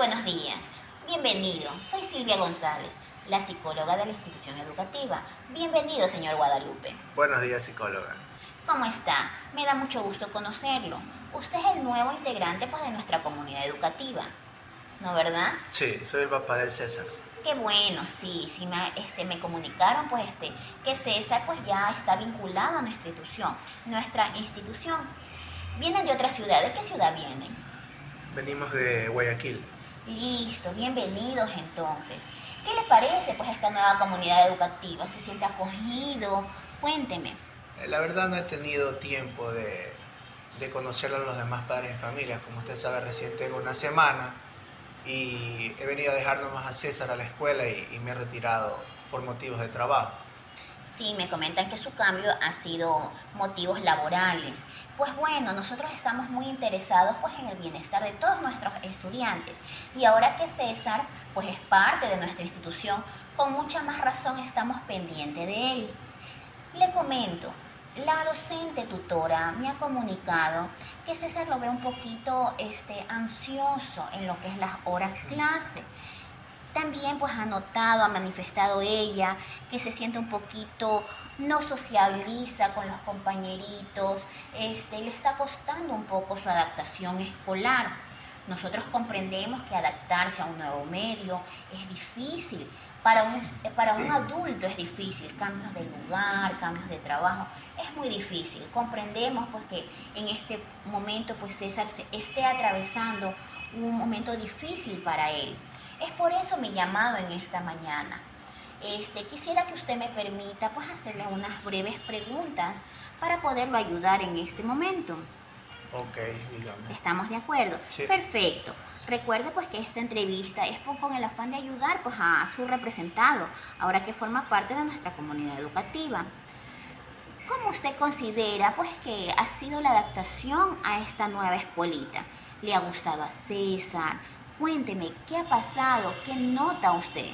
buenos días. Bienvenido. Soy Silvia González, la psicóloga de la institución educativa. Bienvenido, señor Guadalupe. Buenos días, psicóloga. ¿Cómo está? Me da mucho gusto conocerlo. Usted es el nuevo integrante pues, de nuestra comunidad educativa. ¿No verdad? Sí, soy el papá del César. Qué bueno, sí, sí me, este, me comunicaron pues este, que César pues ya está vinculado a nuestra institución, nuestra institución. Vienen de otra ciudad, ¿de qué ciudad vienen? Venimos de Guayaquil. Listo, bienvenidos entonces. ¿Qué le parece pues esta nueva comunidad educativa? ¿Se siente acogido? Cuénteme. Eh, La verdad no he tenido tiempo de, de conocer a los demás padres de familia. Como usted sabe, recién tengo una semana y he venido a dejar nomás a César a la escuela y, y me he retirado por motivos de trabajo. Sí, me comentan que su cambio ha sido motivos laborales. Pues bueno, nosotros estamos muy interesados pues en el bienestar de todos nuestros estudiantes. Y ahora que César pues es parte de nuestra institución, con mucha más razón estamos pendientes de él. Le comento, la docente tutora me ha comunicado que César lo ve un poquito este, ansioso en lo que es las horas clase. También pues ha notado, ha manifestado ella que se siente un poquito, no socializa con los compañeritos, este, le está costando un poco su adaptación escolar. Nosotros comprendemos que adaptarse a un nuevo medio es difícil. Para un, para un adulto es difícil, cambios de lugar, cambios de trabajo, es muy difícil. Comprendemos pues que en este momento pues César se esté atravesando un momento difícil para él. Es por eso mi llamado en esta mañana. Este, quisiera que usted me permita pues hacerle unas breves preguntas para poderlo ayudar en este momento. Ok, dígame. ¿Estamos de acuerdo? Sí. Perfecto. Recuerde pues que esta entrevista es con el afán de ayudar pues a su representado, ahora que forma parte de nuestra comunidad educativa. ¿Cómo usted considera pues que ha sido la adaptación a esta nueva escuelita? ¿Le ha gustado a César? Cuénteme, ¿qué ha pasado? ¿Qué nota usted?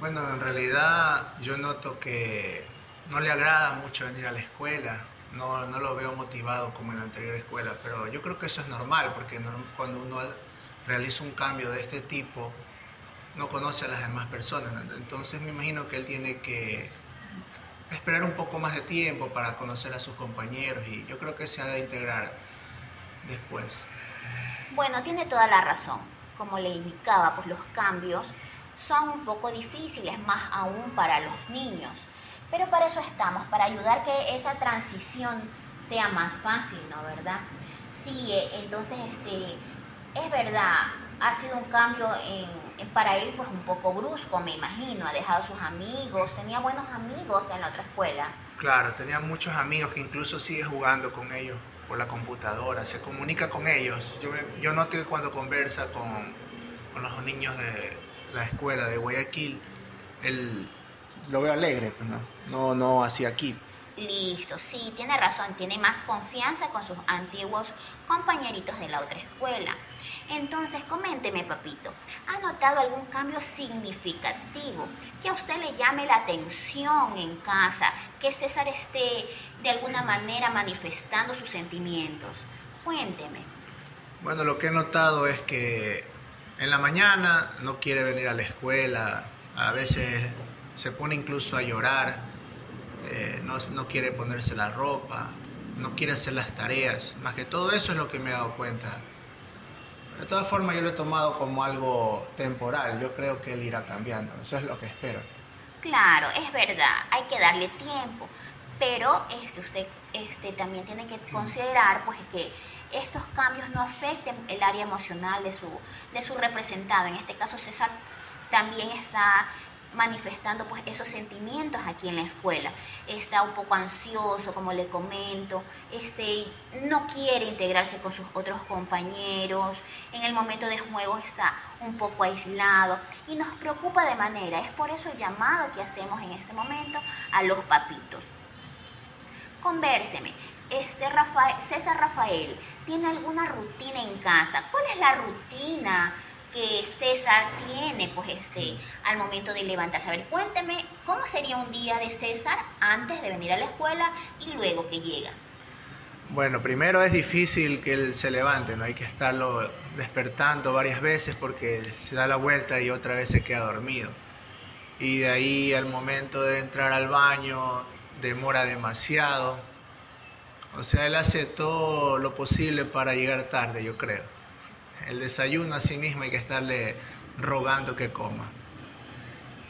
Bueno, en realidad yo noto que no le agrada mucho venir a la escuela, no, no lo veo motivado como en la anterior escuela, pero yo creo que eso es normal, porque cuando uno realiza un cambio de este tipo, no conoce a las demás personas, entonces me imagino que él tiene que esperar un poco más de tiempo para conocer a sus compañeros y yo creo que se ha de integrar después. Bueno, tiene toda la razón. Como le indicaba, pues los cambios son un poco difíciles, más aún para los niños. Pero para eso estamos, para ayudar que esa transición sea más fácil, ¿no? ¿Verdad? Sí, eh, entonces, este, es verdad, ha sido un cambio en, para él pues un poco brusco, me imagino. Ha dejado sus amigos, tenía buenos amigos en la otra escuela. Claro, tenía muchos amigos que incluso sigue jugando con ellos por la computadora, se comunica con ellos. Yo, yo noto que cuando conversa con, con los niños de la escuela de Guayaquil, él lo veo alegre, pues no, no, no así aquí. Listo, sí, tiene razón, tiene más confianza con sus antiguos compañeritos de la otra escuela. Entonces, coménteme, papito, ¿ha notado algún cambio significativo que a usted le llame la atención en casa, que César esté de alguna manera manifestando sus sentimientos? Cuénteme. Bueno, lo que he notado es que en la mañana no quiere venir a la escuela, a veces se pone incluso a llorar, eh, no, no quiere ponerse la ropa, no quiere hacer las tareas, más que todo eso es lo que me he dado cuenta. De todas formas yo lo he tomado como algo temporal, yo creo que él irá cambiando, eso es lo que espero. Claro, es verdad, hay que darle tiempo, pero este, usted este, también tiene que considerar pues, que estos cambios no afecten el área emocional de su, de su representado. En este caso, César también está manifestando pues esos sentimientos aquí en la escuela. Está un poco ansioso, como le comento, este, no quiere integrarse con sus otros compañeros, en el momento de juego está un poco aislado y nos preocupa de manera. Es por eso el llamado que hacemos en este momento a los papitos. Convérseme. Este Rafael, César Rafael, ¿tiene alguna rutina en casa? ¿Cuál es la rutina que César tiene pues este al momento de levantarse? A ver, cuénteme cómo sería un día de César antes de venir a la escuela y luego que llega. Bueno, primero es difícil que él se levante, no hay que estarlo despertando varias veces porque se da la vuelta y otra vez se queda dormido. Y de ahí al momento de entrar al baño demora demasiado. O sea, él hace todo lo posible para llegar tarde, yo creo. El desayuno a sí mismo hay que estarle rogando que coma.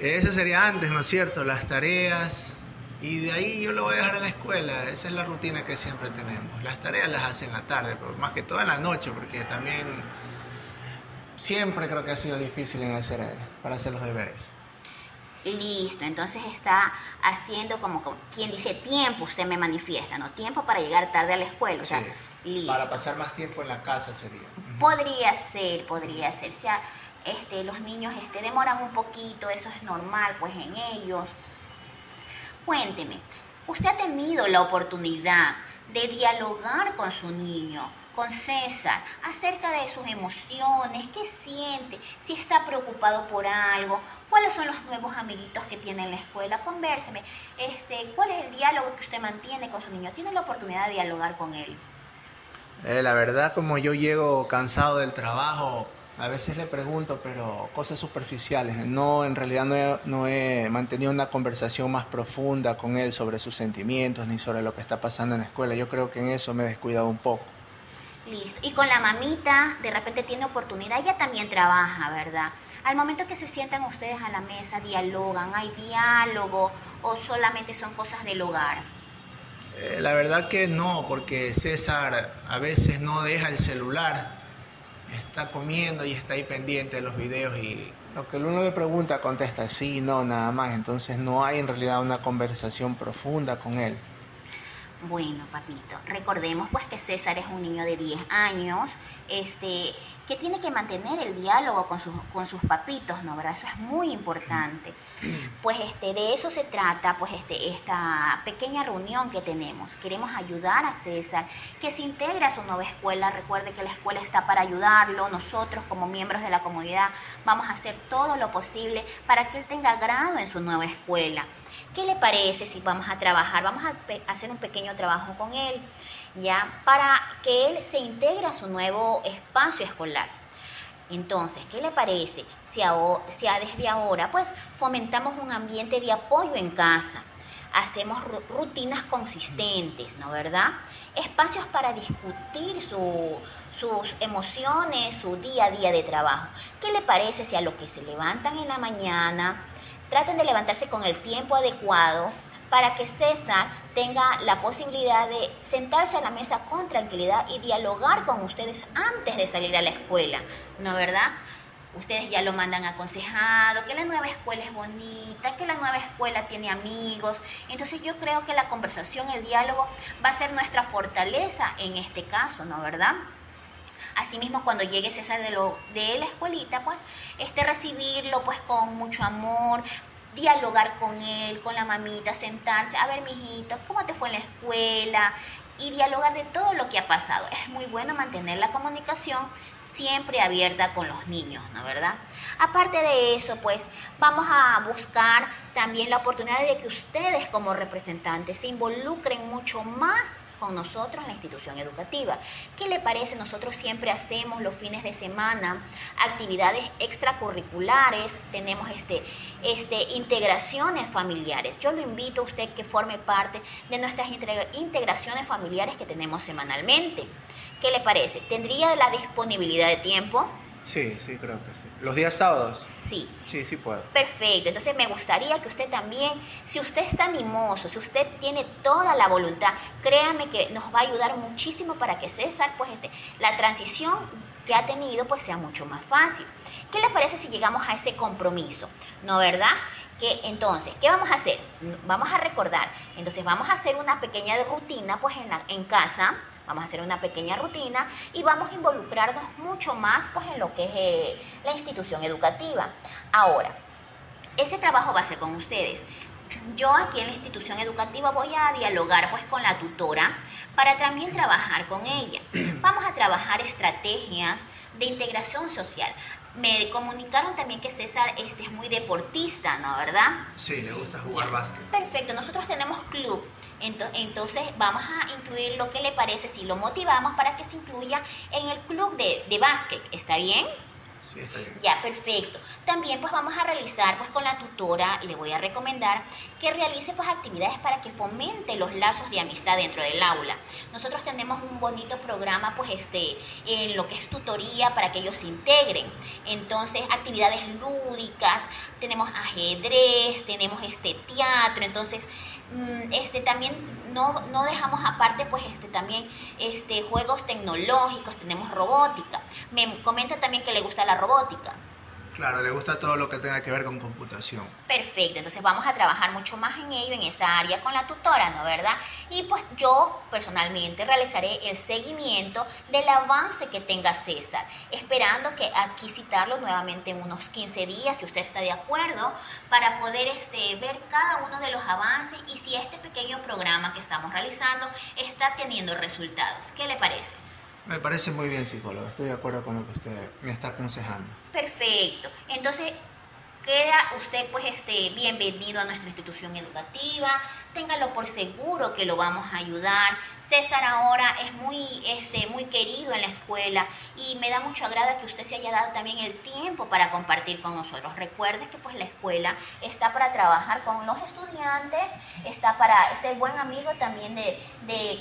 Eso sería antes, ¿no es cierto? Las tareas, y de ahí yo lo voy a dejar en la escuela. Esa es la rutina que siempre tenemos. Las tareas las hace en la tarde, pero más que todo en la noche, porque también siempre creo que ha sido difícil en hacer, para hacer los deberes. Listo, entonces está haciendo como quien dice tiempo, usted me manifiesta, ¿no? Tiempo para llegar tarde a la escuela, o sea, listo. Para pasar más tiempo en la casa sería. Podría ser, podría ser. O sea, este, los niños este, demoran un poquito, eso es normal, pues en ellos. Cuénteme, ¿usted ha tenido la oportunidad de dialogar con su niño, con César, acerca de sus emociones, qué siente, si está preocupado por algo, cuáles son los nuevos amiguitos que tiene en la escuela? Convérseme, este, ¿cuál es el diálogo que usted mantiene con su niño? ¿Tiene la oportunidad de dialogar con él? Eh, la verdad, como yo llego cansado del trabajo, a veces le pregunto, pero cosas superficiales. No, en realidad no he, no he, mantenido una conversación más profunda con él sobre sus sentimientos ni sobre lo que está pasando en la escuela. Yo creo que en eso me he descuidado un poco. Listo. Y con la mamita, de repente tiene oportunidad, ella también trabaja, ¿verdad? Al momento que se sientan ustedes a la mesa, dialogan, hay diálogo o solamente son cosas del hogar. Eh, la verdad que no, porque César a veces no deja el celular está comiendo y está ahí pendiente de los videos y lo que uno le pregunta contesta sí, no, nada más. Entonces no hay en realidad una conversación profunda con él. Bueno, papito, recordemos pues que César es un niño de 10 años, este, que tiene que mantener el diálogo con sus, con sus papitos, ¿no? ¿Verdad? Eso es muy importante. Pues este, de eso se trata, pues este, esta pequeña reunión que tenemos. Queremos ayudar a César, que se integre a su nueva escuela. Recuerde que la escuela está para ayudarlo. Nosotros, como miembros de la comunidad, vamos a hacer todo lo posible para que él tenga grado en su nueva escuela. ¿Qué le parece si vamos a trabajar? Vamos a hacer un pequeño trabajo con él, ¿ya? Para que él se integre a su nuevo espacio escolar. Entonces, ¿qué le parece si, si desde ahora, pues, fomentamos un ambiente de apoyo en casa? Hacemos rutinas consistentes, ¿no verdad? Espacios para discutir sus emociones, su día a día de trabajo. ¿Qué le parece si a lo que se levantan en la mañana, traten de levantarse con el tiempo adecuado para que César tenga la posibilidad de sentarse a la mesa con tranquilidad y dialogar con ustedes antes de salir a la escuela, ¿no verdad? Ustedes ya lo mandan aconsejado, que la nueva escuela es bonita, que la nueva escuela tiene amigos. Entonces yo creo que la conversación, el diálogo va a ser nuestra fortaleza en este caso, ¿no verdad? Asimismo, cuando llegue César de, lo, de la escuelita, pues, este, recibirlo pues con mucho amor, dialogar con él, con la mamita, sentarse, a ver, mijito, ¿cómo te fue en la escuela? Y dialogar de todo lo que ha pasado. Es muy bueno mantener la comunicación siempre abierta con los niños, ¿no verdad? Aparte de eso, pues vamos a buscar también la oportunidad de que ustedes como representantes se involucren mucho más con nosotros en la institución educativa. ¿Qué le parece? Nosotros siempre hacemos los fines de semana actividades extracurriculares, tenemos este, este, integraciones familiares. Yo lo invito a usted que forme parte de nuestras integraciones familiares que tenemos semanalmente. ¿Qué le parece? ¿Tendría la disponibilidad de tiempo? Sí, sí, creo que sí. ¿Los días sábados? Sí. Sí, sí puedo. Perfecto. Entonces me gustaría que usted también, si usted está animoso, si usted tiene toda la voluntad, créame que nos va a ayudar muchísimo para que César, pues este, la transición que ha tenido, pues sea mucho más fácil. ¿Qué le parece si llegamos a ese compromiso? ¿No, verdad? Que entonces, ¿qué vamos a hacer? Vamos a recordar. Entonces vamos a hacer una pequeña rutina, pues en, la, en casa Vamos a hacer una pequeña rutina y vamos a involucrarnos mucho más pues, en lo que es eh, la institución educativa. Ahora, ese trabajo va a ser con ustedes. Yo aquí en la institución educativa voy a dialogar pues con la tutora para también trabajar con ella. Vamos a trabajar estrategias de integración social. Me comunicaron también que César este, es muy deportista, ¿no? ¿Verdad? Sí, le gusta jugar básquet. Perfecto, nosotros tenemos club. Entonces vamos a incluir lo que le parece si lo motivamos para que se incluya en el club de, de básquet. ¿Está bien? Bien. Ya, perfecto. También pues vamos a realizar pues con la tutora, le voy a recomendar que realice pues actividades para que fomente los lazos de amistad dentro del aula. Nosotros tenemos un bonito programa pues este en lo que es tutoría para que ellos se integren. Entonces, actividades lúdicas, tenemos ajedrez, tenemos este teatro, entonces Mm, este también no, no, dejamos aparte pues este también este juegos tecnológicos tenemos robótica me comenta también que le gusta la robótica Claro, le gusta todo lo que tenga que ver con computación. Perfecto, entonces vamos a trabajar mucho más en ello, en esa área con la tutora, ¿no verdad? Y pues yo personalmente realizaré el seguimiento del avance que tenga César, esperando que aquí citarlo nuevamente en unos 15 días, si usted está de acuerdo, para poder este, ver cada uno de los avances y si este pequeño programa que estamos realizando está teniendo resultados. ¿Qué le parece? Me parece muy bien, psicólogo. Estoy de acuerdo con lo que usted me está aconsejando. Perfecto. Entonces, usted pues este bienvenido a nuestra institución educativa. Téngalo por seguro que lo vamos a ayudar. César ahora es muy, este, muy querido en la escuela y me da mucho agrado que usted se haya dado también el tiempo para compartir con nosotros. Recuerde que pues la escuela está para trabajar con los estudiantes, está para ser buen amigo también de,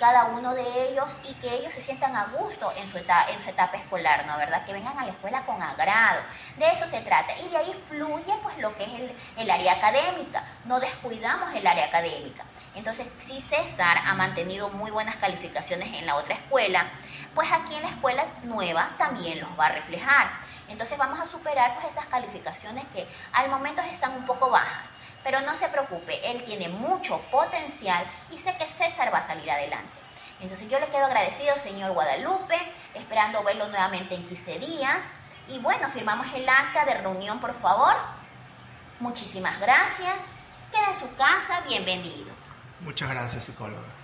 cada uno de ellos y que ellos se sientan a gusto en su, etapa, escolar, ¿no? ¿Verdad? Que vengan a la escuela con agrado. De eso se trata. Y de ahí fluye pues lo que es el, el área académica. No descuidamos el área académica. Entonces, si César ha mantenido muy buenas calificaciones en la otra escuela, pues aquí en la escuela nueva también los va a reflejar. Entonces vamos a superar pues esas calificaciones que al momento están un poco bajas. Pero no se preocupe, él tiene mucho potencial y sé que César va a salir adelante. Entonces yo le quedo agradecido, señor Guadalupe, esperando verlo nuevamente en 15 días. Y bueno, firmamos el acta de reunión, por favor. Muchísimas gracias. Queda en su casa, bienvenido. Muchas gracias, psicóloga.